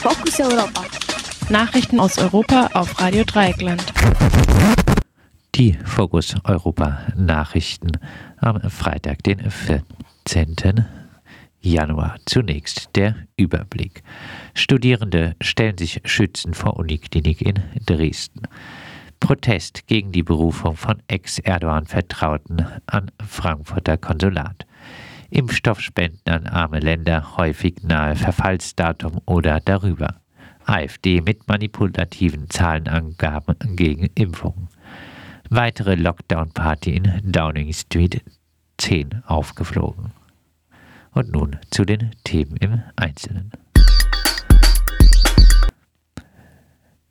Fokus Europa. Nachrichten aus Europa auf Radio Dreieckland. Die Fokus Europa Nachrichten am Freitag, den 14. Januar. Zunächst der Überblick. Studierende stellen sich schützend vor Uniklinik in Dresden. Protest gegen die Berufung von Ex-Erdogan-Vertrauten an Frankfurter Konsulat. Impfstoffspenden an arme Länder häufig nahe Verfallsdatum oder darüber. AfD mit manipulativen Zahlenangaben gegen Impfungen. Weitere Lockdown-Party in Downing Street 10 aufgeflogen. Und nun zu den Themen im Einzelnen.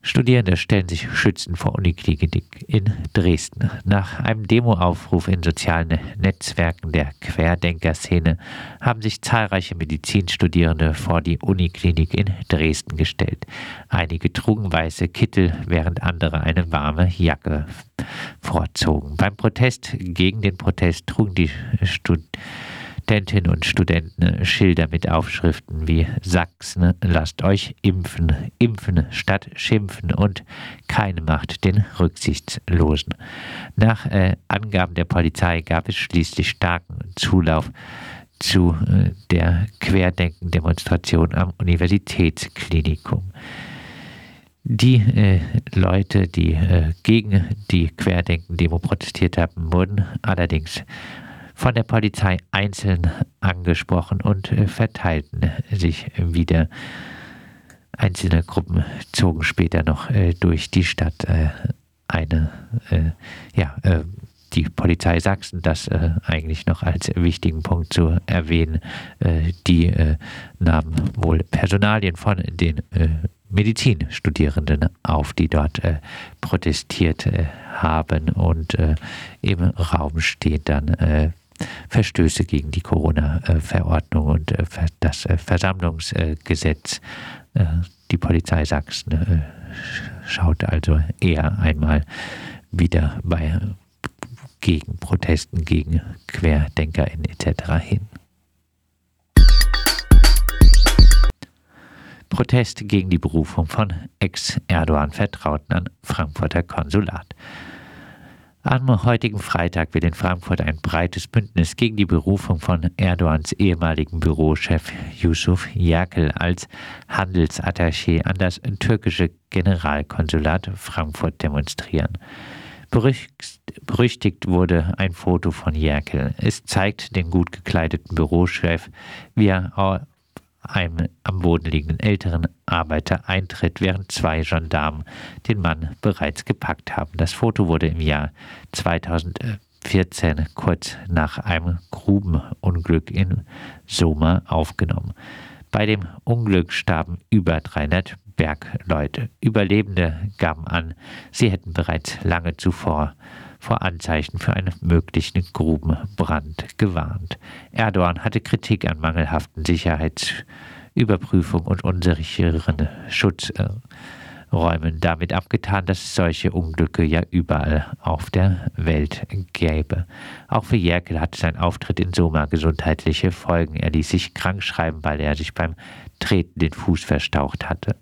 Studierende stellen sich schützend vor Uniklinik in Dresden. Nach einem Demoaufruf in sozialen Netzwerken der Querdenker-Szene haben sich zahlreiche Medizinstudierende vor die Uniklinik in Dresden gestellt. Einige trugen weiße Kittel, während andere eine warme Jacke vorzogen. Beim Protest gegen den Protest trugen die Studierenden Studentinnen und Studenten Schilder mit Aufschriften wie Sachsen, lasst euch impfen, impfen statt schimpfen und keine Macht den Rücksichtslosen. Nach äh, Angaben der Polizei gab es schließlich starken Zulauf zu äh, der Querdenken-Demonstration am Universitätsklinikum. Die äh, Leute, die äh, gegen die Querdenken-Demo protestiert haben, wurden allerdings von der Polizei einzeln angesprochen und äh, verteilten sich wieder. Einzelne Gruppen zogen später noch äh, durch die Stadt. Äh, eine, äh, ja, äh, die Polizei Sachsen, das äh, eigentlich noch als wichtigen Punkt zu erwähnen, die nahmen wohl Personalien von den Medizinstudierenden auf, die dort protestiert haben und im Raum steht dann Verstöße gegen die Corona-Verordnung und äh, das äh, Versammlungsgesetz. Äh, die Polizei Sachsen schaut also eher einmal wieder bei gegen Protesten gegen QuerdenkerInnen etc. hin. Protest gegen die Berufung von Ex-Erdogan-Vertrauten an Frankfurter Konsulat. Am heutigen Freitag will in Frankfurt ein breites Bündnis gegen die Berufung von Erdogans ehemaligen Bürochef Yusuf Yakel als Handelsattaché an das türkische Generalkonsulat Frankfurt demonstrieren. Berüchtigt wurde ein Foto von Jerkel. Es zeigt den gut gekleideten Bürochef, wie er einem am Boden liegenden älteren Arbeiter eintritt, während zwei Gendarmen den Mann bereits gepackt haben. Das Foto wurde im Jahr 2014 kurz nach einem Grubenunglück in Soma aufgenommen. Bei dem Unglück starben über 300 Bergleute. Überlebende gaben an, sie hätten bereits lange zuvor vor Anzeichen für einen möglichen Grubenbrand gewarnt. Erdogan hatte Kritik an mangelhaften Sicherheitsüberprüfung und unsicheren Schutzräumen damit abgetan, dass es solche Unglücke ja überall auf der Welt gäbe. Auch für Jerkel hatte sein Auftritt in Soma gesundheitliche Folgen. Er ließ sich krank schreiben, weil er sich beim Treten den Fuß verstaucht hatte.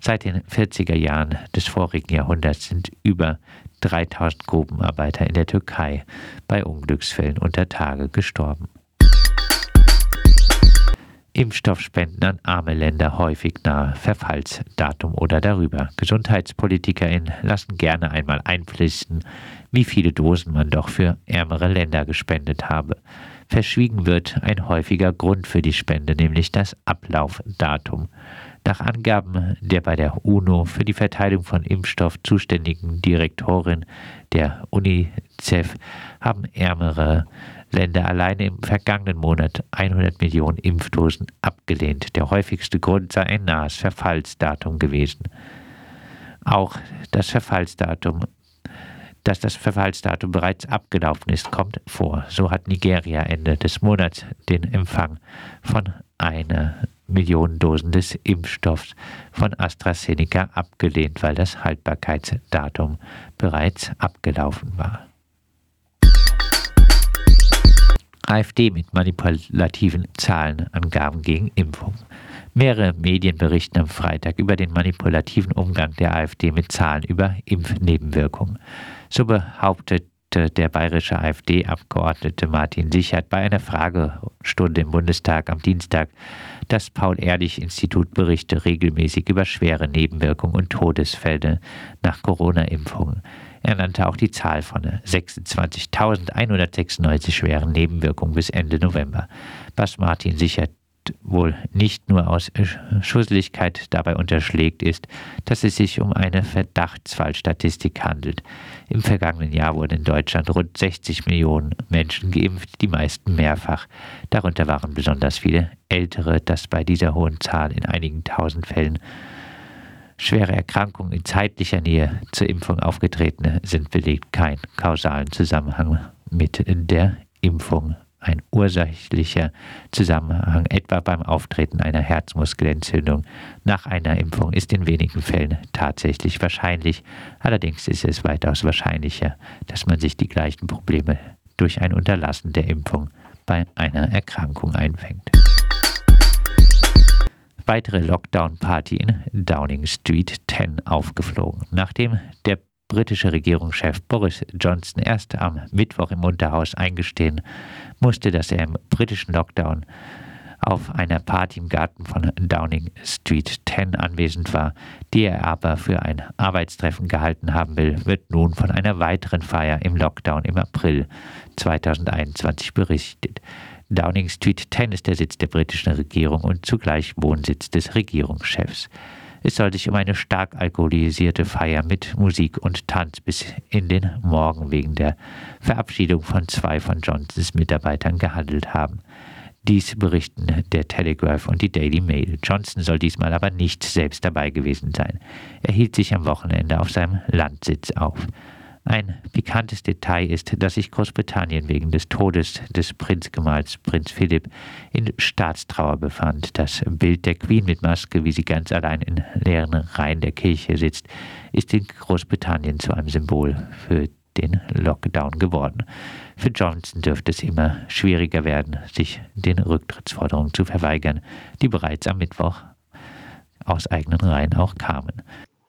Seit den 40er Jahren des vorigen Jahrhunderts sind über 3000 Grubenarbeiter in der Türkei bei Unglücksfällen unter Tage gestorben. Impfstoffspenden an arme Länder häufig nahe Verfallsdatum oder darüber. GesundheitspolitikerInnen lassen gerne einmal einfließen, wie viele Dosen man doch für ärmere Länder gespendet habe. Verschwiegen wird ein häufiger Grund für die Spende, nämlich das Ablaufdatum. Nach Angaben der bei der UNO für die Verteilung von Impfstoff zuständigen Direktorin der UNICEF haben ärmere Länder alleine im vergangenen Monat 100 Millionen Impfdosen abgelehnt. Der häufigste Grund sei ein nahes Verfallsdatum gewesen. Auch das Verfallsdatum dass das Verfallsdatum bereits abgelaufen ist, kommt vor. So hat Nigeria Ende des Monats den Empfang von einer Millionen Dosen des Impfstoffs von AstraZeneca abgelehnt, weil das Haltbarkeitsdatum bereits abgelaufen war. AfD mit manipulativen Zahlenangaben gegen Impfung. Mehrere Medien berichten am Freitag über den manipulativen Umgang der AfD mit Zahlen über Impfnebenwirkungen. So behauptet der bayerische AfD-Abgeordnete Martin Sichert bei einer Fragestunde im Bundestag am Dienstag, das Paul-Ehrlich-Institut berichte regelmäßig über schwere Nebenwirkungen und Todesfälle nach Corona-Impfungen. Er nannte auch die Zahl von 26.196 schweren Nebenwirkungen bis Ende November, was Martin Sichert wohl nicht nur aus Schusseligkeit dabei unterschlägt, ist, dass es sich um eine Verdachtsfallstatistik handelt. Im vergangenen Jahr wurden in Deutschland rund 60 Millionen Menschen geimpft, die meisten mehrfach. Darunter waren besonders viele Ältere, dass bei dieser hohen Zahl in einigen tausend Fällen schwere Erkrankungen in zeitlicher Nähe zur Impfung aufgetretene sind belegt kein kausalen Zusammenhang mit der Impfung ein ursächlicher Zusammenhang, etwa beim Auftreten einer Herzmuskelentzündung nach einer Impfung, ist in wenigen Fällen tatsächlich wahrscheinlich. Allerdings ist es weitaus wahrscheinlicher, dass man sich die gleichen Probleme durch ein Unterlassen der Impfung bei einer Erkrankung einfängt. Weitere Lockdown-Party in Downing Street 10 aufgeflogen. Nachdem der britische Regierungschef Boris Johnson erst am Mittwoch im Unterhaus eingestehen musste, dass er im britischen Lockdown auf einer Party im Garten von Downing Street 10 anwesend war, die er aber für ein Arbeitstreffen gehalten haben will, wird nun von einer weiteren Feier im Lockdown im April 2021 berichtet. Downing Street 10 ist der Sitz der britischen Regierung und zugleich Wohnsitz des Regierungschefs. Es soll sich um eine stark alkoholisierte Feier mit Musik und Tanz bis in den Morgen wegen der Verabschiedung von zwei von Johnsons Mitarbeitern gehandelt haben. Dies berichten der Telegraph und die Daily Mail. Johnson soll diesmal aber nicht selbst dabei gewesen sein. Er hielt sich am Wochenende auf seinem Landsitz auf. Ein pikantes Detail ist, dass sich Großbritannien wegen des Todes des Prinzgemahls Prinz Philipp in Staatstrauer befand. Das Bild der Queen mit Maske, wie sie ganz allein in leeren Reihen der Kirche sitzt, ist in Großbritannien zu einem Symbol für den Lockdown geworden. Für Johnson dürfte es immer schwieriger werden, sich den Rücktrittsforderungen zu verweigern, die bereits am Mittwoch aus eigenen Reihen auch kamen.